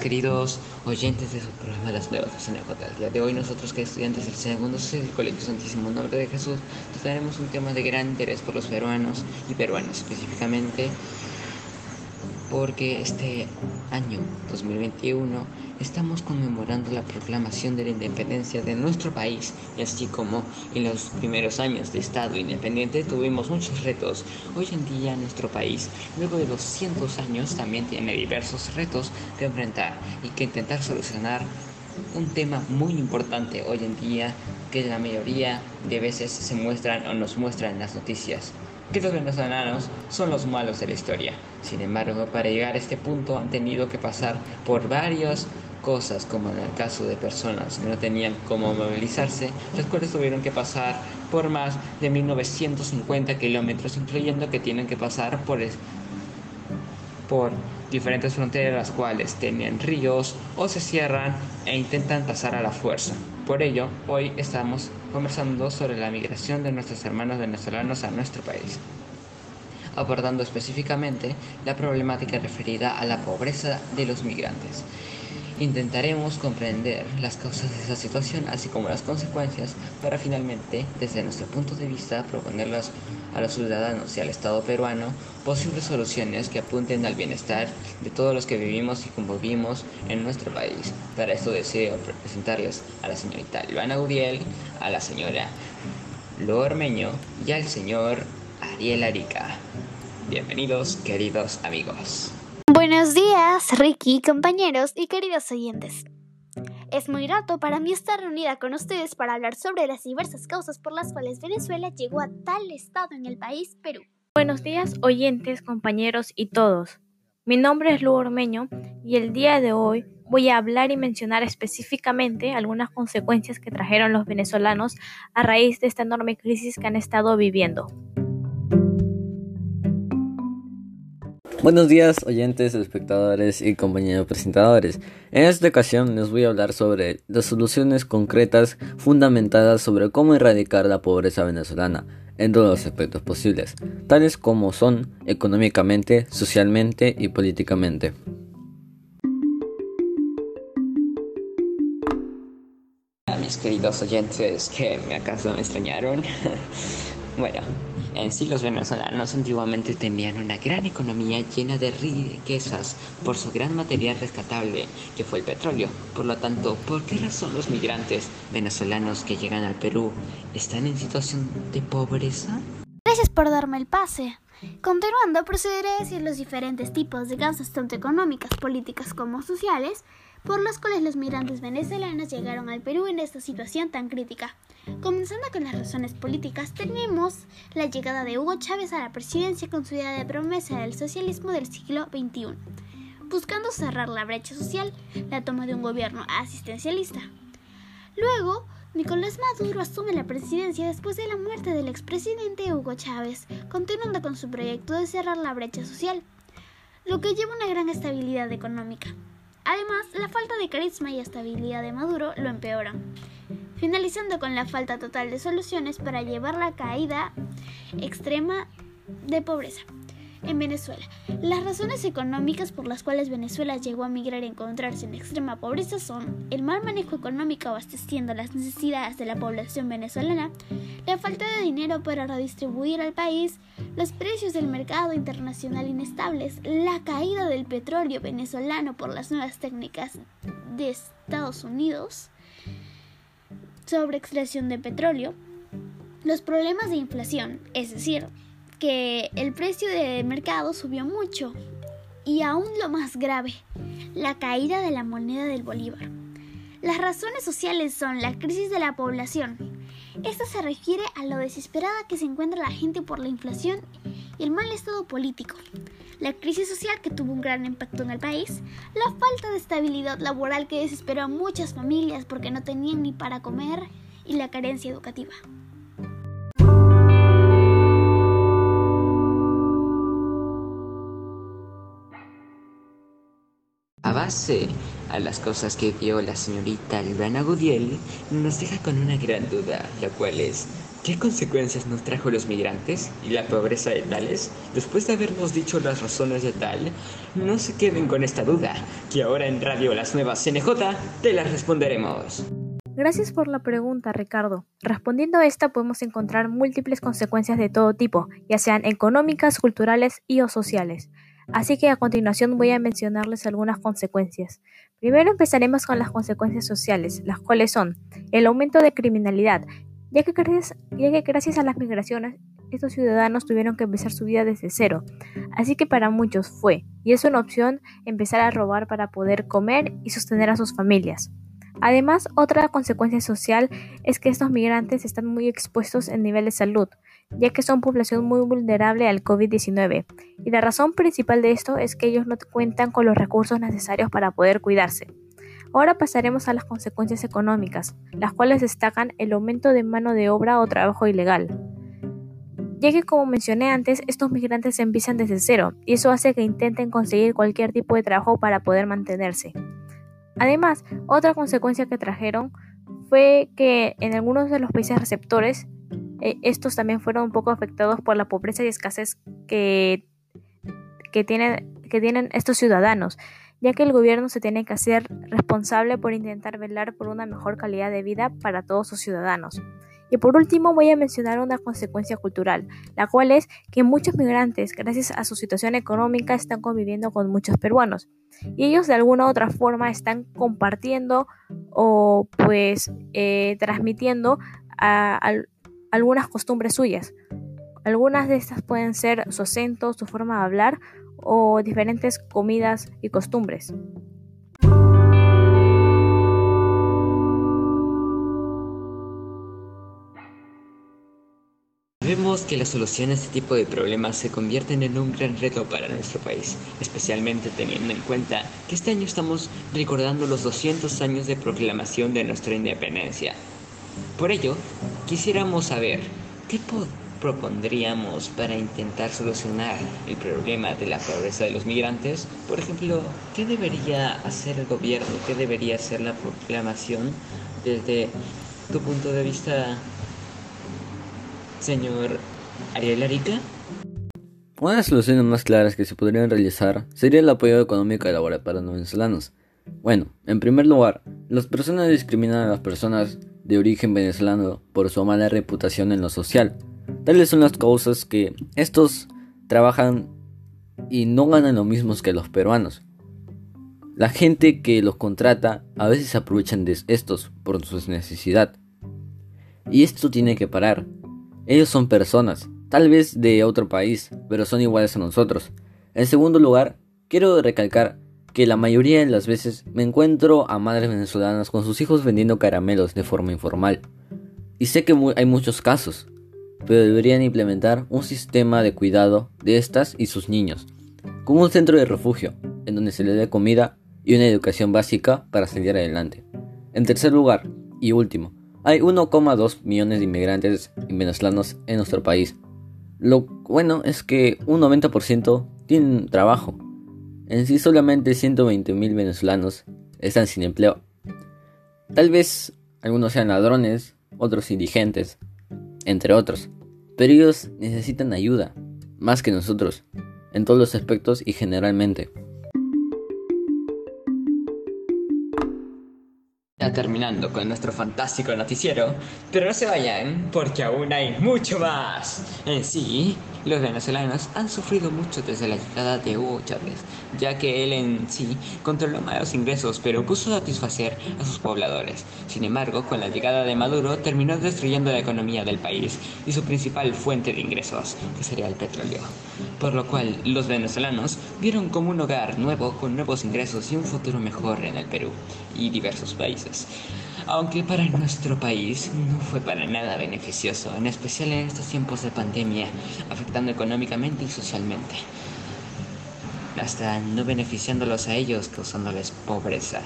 queridos oyentes de su programa Las Nuevas en el día de hoy. Nosotros que estudiantes del segundo C del Colegio Santísimo Nombre de Jesús trataremos un tema de gran interés por los peruanos y peruanas específicamente porque este año 2021 estamos conmemorando la proclamación de la independencia de nuestro país y así como en los primeros años de Estado independiente tuvimos muchos retos. Hoy en día nuestro país, luego de los cientos años, también tiene diversos retos que enfrentar y que intentar solucionar un tema muy importante hoy en día que la mayoría de veces se muestran o nos muestran en las noticias que los venezolanos son los malos de la historia. Sin embargo, para llegar a este punto han tenido que pasar por varias cosas, como en el caso de personas que no tenían cómo movilizarse, las cuales tuvieron que pasar por más de 1950 kilómetros, incluyendo que tienen que pasar por, por diferentes fronteras, las cuales tienen ríos o se cierran e intentan pasar a la fuerza. Por ello, hoy estamos conversando sobre la migración de nuestros hermanos venezolanos a nuestro país, abordando específicamente la problemática referida a la pobreza de los migrantes. Intentaremos comprender las causas de esa situación, así como las consecuencias, para finalmente, desde nuestro punto de vista, proponerlas a los ciudadanos y al Estado peruano posibles soluciones que apunten al bienestar de todos los que vivimos y convivimos en nuestro país. Para esto deseo presentarles a la señorita Luana Uriel, a la señora Lo Ormeño y al señor Ariel Arica. Bienvenidos, queridos amigos. Buenos días, Ricky, compañeros y queridos oyentes. Es muy grato para mí estar reunida con ustedes para hablar sobre las diversas causas por las cuales Venezuela llegó a tal estado en el país Perú. Buenos días, oyentes, compañeros y todos. Mi nombre es Lu Ormeño y el día de hoy voy a hablar y mencionar específicamente algunas consecuencias que trajeron los venezolanos a raíz de esta enorme crisis que han estado viviendo. Buenos días, oyentes, espectadores y compañeros presentadores. En esta ocasión les voy a hablar sobre las soluciones concretas fundamentadas sobre cómo erradicar la pobreza venezolana en todos los aspectos posibles, tales como son económicamente, socialmente y políticamente. A mis queridos oyentes que me acaso me extrañaron. bueno, en sí, los venezolanos antiguamente tenían una gran economía llena de riquezas por su gran material rescatable, que fue el petróleo. Por lo tanto, ¿por qué razón los migrantes venezolanos que llegan al Perú están en situación de pobreza? Gracias por darme el pase. Continuando, procederé a decir los diferentes tipos de causas tanto económicas, políticas como sociales por las cuales los migrantes venezolanos llegaron al Perú en esta situación tan crítica. Comenzando con las razones políticas, tenemos la llegada de Hugo Chávez a la presidencia con su idea de promesa del socialismo del siglo XXI, buscando cerrar la brecha social, la toma de un gobierno asistencialista. Luego, Nicolás Maduro asume la presidencia después de la muerte del expresidente Hugo Chávez, continuando con su proyecto de cerrar la brecha social, lo que lleva una gran estabilidad económica. Además, la falta de carisma y estabilidad de Maduro lo empeoran, finalizando con la falta total de soluciones para llevar la caída extrema de pobreza en Venezuela. Las razones económicas por las cuales Venezuela llegó a migrar y encontrarse en extrema pobreza son el mal manejo económico abasteciendo las necesidades de la población venezolana, la falta de dinero para redistribuir al país, los precios del mercado internacional inestables, la caída del petróleo venezolano por las nuevas técnicas de Estados Unidos sobre extracción de petróleo, los problemas de inflación, es decir, que el precio de mercado subió mucho y aún lo más grave, la caída de la moneda del bolívar. Las razones sociales son la crisis de la población. Esto se refiere a lo desesperada que se encuentra la gente por la inflación y el mal estado político. La crisis social que tuvo un gran impacto en el país, la falta de estabilidad laboral que desesperó a muchas familias porque no tenían ni para comer y la carencia educativa. A base a las cosas que dio la señorita Luana Gudiel, nos deja con una gran duda, la cual es, ¿qué consecuencias nos trajo los migrantes y la pobreza de tales? Después de habernos dicho las razones de tal, no se queden con esta duda, que ahora en Radio Las Nuevas CNJ te las responderemos. Gracias por la pregunta, Ricardo. Respondiendo a esta podemos encontrar múltiples consecuencias de todo tipo, ya sean económicas, culturales y o sociales. Así que a continuación voy a mencionarles algunas consecuencias. Primero empezaremos con las consecuencias sociales, las cuales son el aumento de criminalidad, ya que gracias, gracias a las migraciones estos ciudadanos tuvieron que empezar su vida desde cero. Así que para muchos fue, y es una opción, empezar a robar para poder comer y sostener a sus familias. Además, otra consecuencia social es que estos migrantes están muy expuestos en nivel de salud, ya que son población muy vulnerable al COVID-19. Y la razón principal de esto es que ellos no cuentan con los recursos necesarios para poder cuidarse. Ahora pasaremos a las consecuencias económicas, las cuales destacan el aumento de mano de obra o trabajo ilegal. Ya que como mencioné antes, estos migrantes empiezan desde cero, y eso hace que intenten conseguir cualquier tipo de trabajo para poder mantenerse. Además, otra consecuencia que trajeron fue que en algunos de los países receptores, eh, estos también fueron un poco afectados por la pobreza y escasez que, que, tienen, que tienen estos ciudadanos, ya que el gobierno se tiene que hacer responsable por intentar velar por una mejor calidad de vida para todos sus ciudadanos. Y por último voy a mencionar una consecuencia cultural, la cual es que muchos migrantes, gracias a su situación económica, están conviviendo con muchos peruanos. Y ellos de alguna u otra forma están compartiendo o pues eh, transmitiendo algunas costumbres suyas. Algunas de estas pueden ser su acento, su forma de hablar o diferentes comidas y costumbres. Vemos que la solución a este tipo de problemas se convierten en un gran reto para nuestro país, especialmente teniendo en cuenta que este año estamos recordando los 200 años de proclamación de nuestra independencia. Por ello, quisiéramos saber qué propondríamos para intentar solucionar el problema de la pobreza de los migrantes. Por ejemplo, ¿qué debería hacer el gobierno? ¿Qué debería hacer la proclamación desde tu punto de vista señor Ariel Arica? Una de las soluciones más claras que se podrían realizar sería el apoyo económico y laboral para los venezolanos. Bueno, en primer lugar, las personas discriminan a las personas de origen venezolano por su mala reputación en lo social. Tales son las causas que estos trabajan y no ganan lo mismo que los peruanos. La gente que los contrata a veces aprovechan de estos por su necesidad. Y esto tiene que parar, ellos son personas, tal vez de otro país, pero son iguales a nosotros. En segundo lugar, quiero recalcar que la mayoría de las veces me encuentro a madres venezolanas con sus hijos vendiendo caramelos de forma informal. Y sé que hay muchos casos, pero deberían implementar un sistema de cuidado de estas y sus niños, con un centro de refugio, en donde se les dé comida y una educación básica para salir adelante. En tercer lugar, y último, hay 1,2 millones de inmigrantes venezolanos en nuestro país. Lo bueno es que un 90% tienen trabajo. En sí solamente 120 mil venezolanos están sin empleo. Tal vez algunos sean ladrones, otros indigentes, entre otros. Pero ellos necesitan ayuda, más que nosotros, en todos los aspectos y generalmente. Terminando con nuestro fantástico noticiero, pero no se vayan porque aún hay mucho más. En sí, los venezolanos han sufrido mucho desde la llegada de Hugo Chávez, ya que él en sí controló malos ingresos, pero puso satisfacer a sus pobladores. Sin embargo, con la llegada de Maduro terminó destruyendo la economía del país y su principal fuente de ingresos, que sería el petróleo. Por lo cual, los venezolanos vieron como un hogar nuevo con nuevos ingresos y un futuro mejor en el Perú y diversos países aunque para nuestro país no fue para nada beneficioso, en especial en estos tiempos de pandemia, afectando económicamente y socialmente, hasta no beneficiándolos a ellos, causándoles pobreza.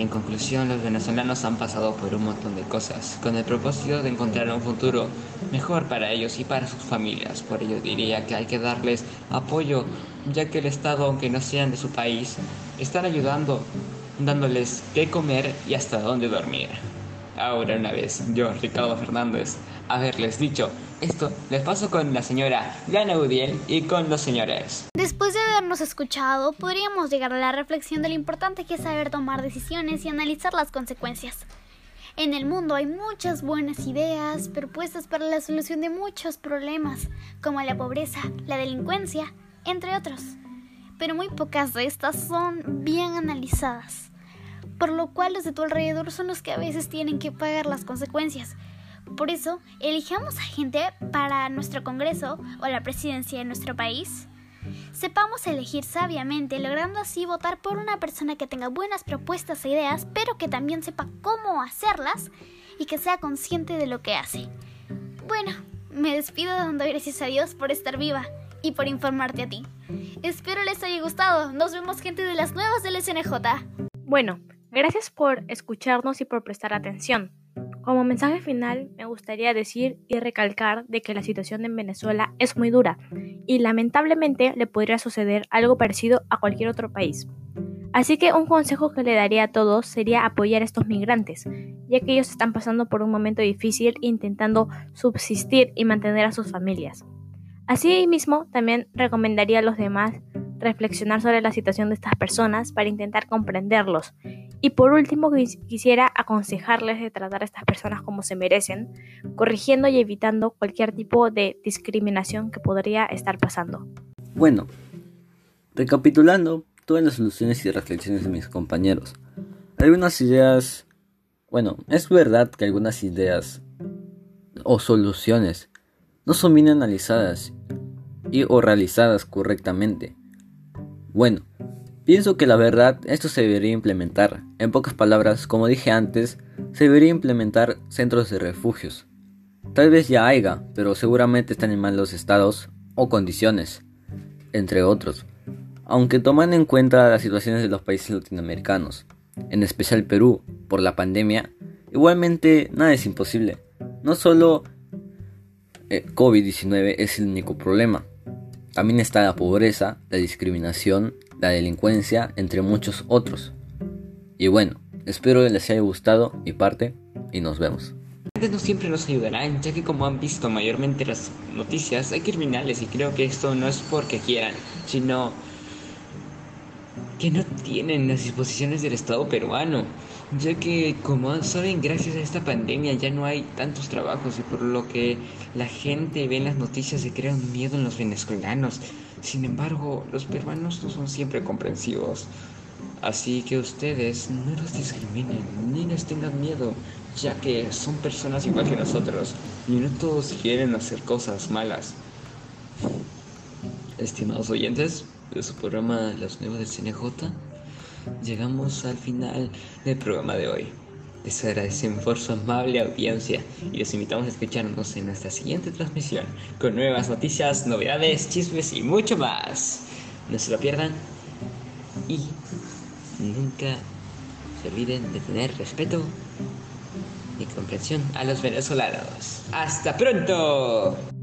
En conclusión, los venezolanos han pasado por un montón de cosas, con el propósito de encontrar un futuro mejor para ellos y para sus familias. Por ello diría que hay que darles apoyo, ya que el Estado, aunque no sean de su país, están ayudando, dándoles qué comer y hasta dónde dormir. Ahora una vez, yo, Ricardo Fernández, haberles dicho esto, les paso con la señora Lana Udiel y con los señores. Después de habernos escuchado, podríamos llegar a la reflexión de lo importante que es saber tomar decisiones y analizar las consecuencias. En el mundo hay muchas buenas ideas propuestas para la solución de muchos problemas, como la pobreza, la delincuencia, entre otros. Pero muy pocas de estas son bien analizadas, por lo cual los de tu alrededor son los que a veces tienen que pagar las consecuencias. Por eso, elijamos a gente para nuestro Congreso o la presidencia de nuestro país. Sepamos elegir sabiamente, logrando así votar por una persona que tenga buenas propuestas e ideas, pero que también sepa cómo hacerlas y que sea consciente de lo que hace. Bueno, me despido dando gracias a Dios por estar viva y por informarte a ti. Espero les haya gustado. Nos vemos gente de las nuevas del SNJ. Bueno, gracias por escucharnos y por prestar atención. Como mensaje final, me gustaría decir y recalcar de que la situación en Venezuela es muy dura y lamentablemente le podría suceder algo parecido a cualquier otro país. Así que un consejo que le daría a todos sería apoyar a estos migrantes, ya que ellos están pasando por un momento difícil intentando subsistir y mantener a sus familias. Asimismo, también recomendaría a los demás reflexionar sobre la situación de estas personas para intentar comprenderlos. Y por último, quisiera aconsejarles de tratar a estas personas como se merecen, corrigiendo y evitando cualquier tipo de discriminación que podría estar pasando. Bueno, recapitulando todas las soluciones y reflexiones de mis compañeros. Algunas ideas, bueno, es verdad que algunas ideas o soluciones no son bien analizadas y o realizadas correctamente. Bueno, pienso que la verdad esto se debería implementar. En pocas palabras, como dije antes, se debería implementar centros de refugios. Tal vez ya haya, pero seguramente están en malos estados o condiciones, entre otros. Aunque toman en cuenta las situaciones de los países latinoamericanos, en especial Perú, por la pandemia, igualmente nada es imposible. No solo eh, COVID-19 es el único problema. También está la pobreza, la discriminación, la delincuencia, entre muchos otros. Y bueno, espero que les haya gustado mi parte y nos vemos. No siempre nos ayudarán, ya que como han visto mayormente las noticias, hay criminales y creo que esto no es porque quieran, sino que no tienen las disposiciones del Estado peruano, ya que como saben, gracias a esta pandemia ya no hay tantos trabajos y por lo que la gente ve en las noticias se crea un miedo en los venezolanos. Sin embargo, los peruanos no son siempre comprensivos. Así que ustedes no los discriminen ni les tengan miedo, ya que son personas igual que nosotros y no todos quieren hacer cosas malas. Estimados oyentes, de su programa Los Nuevos del CNJ, llegamos al final del programa de hoy. Les agradecemos por su amable audiencia y los invitamos a escucharnos en nuestra siguiente transmisión con nuevas noticias, novedades, chismes y mucho más. No se lo pierdan y nunca se olviden de tener respeto y comprensión a los venezolanos. ¡Hasta pronto!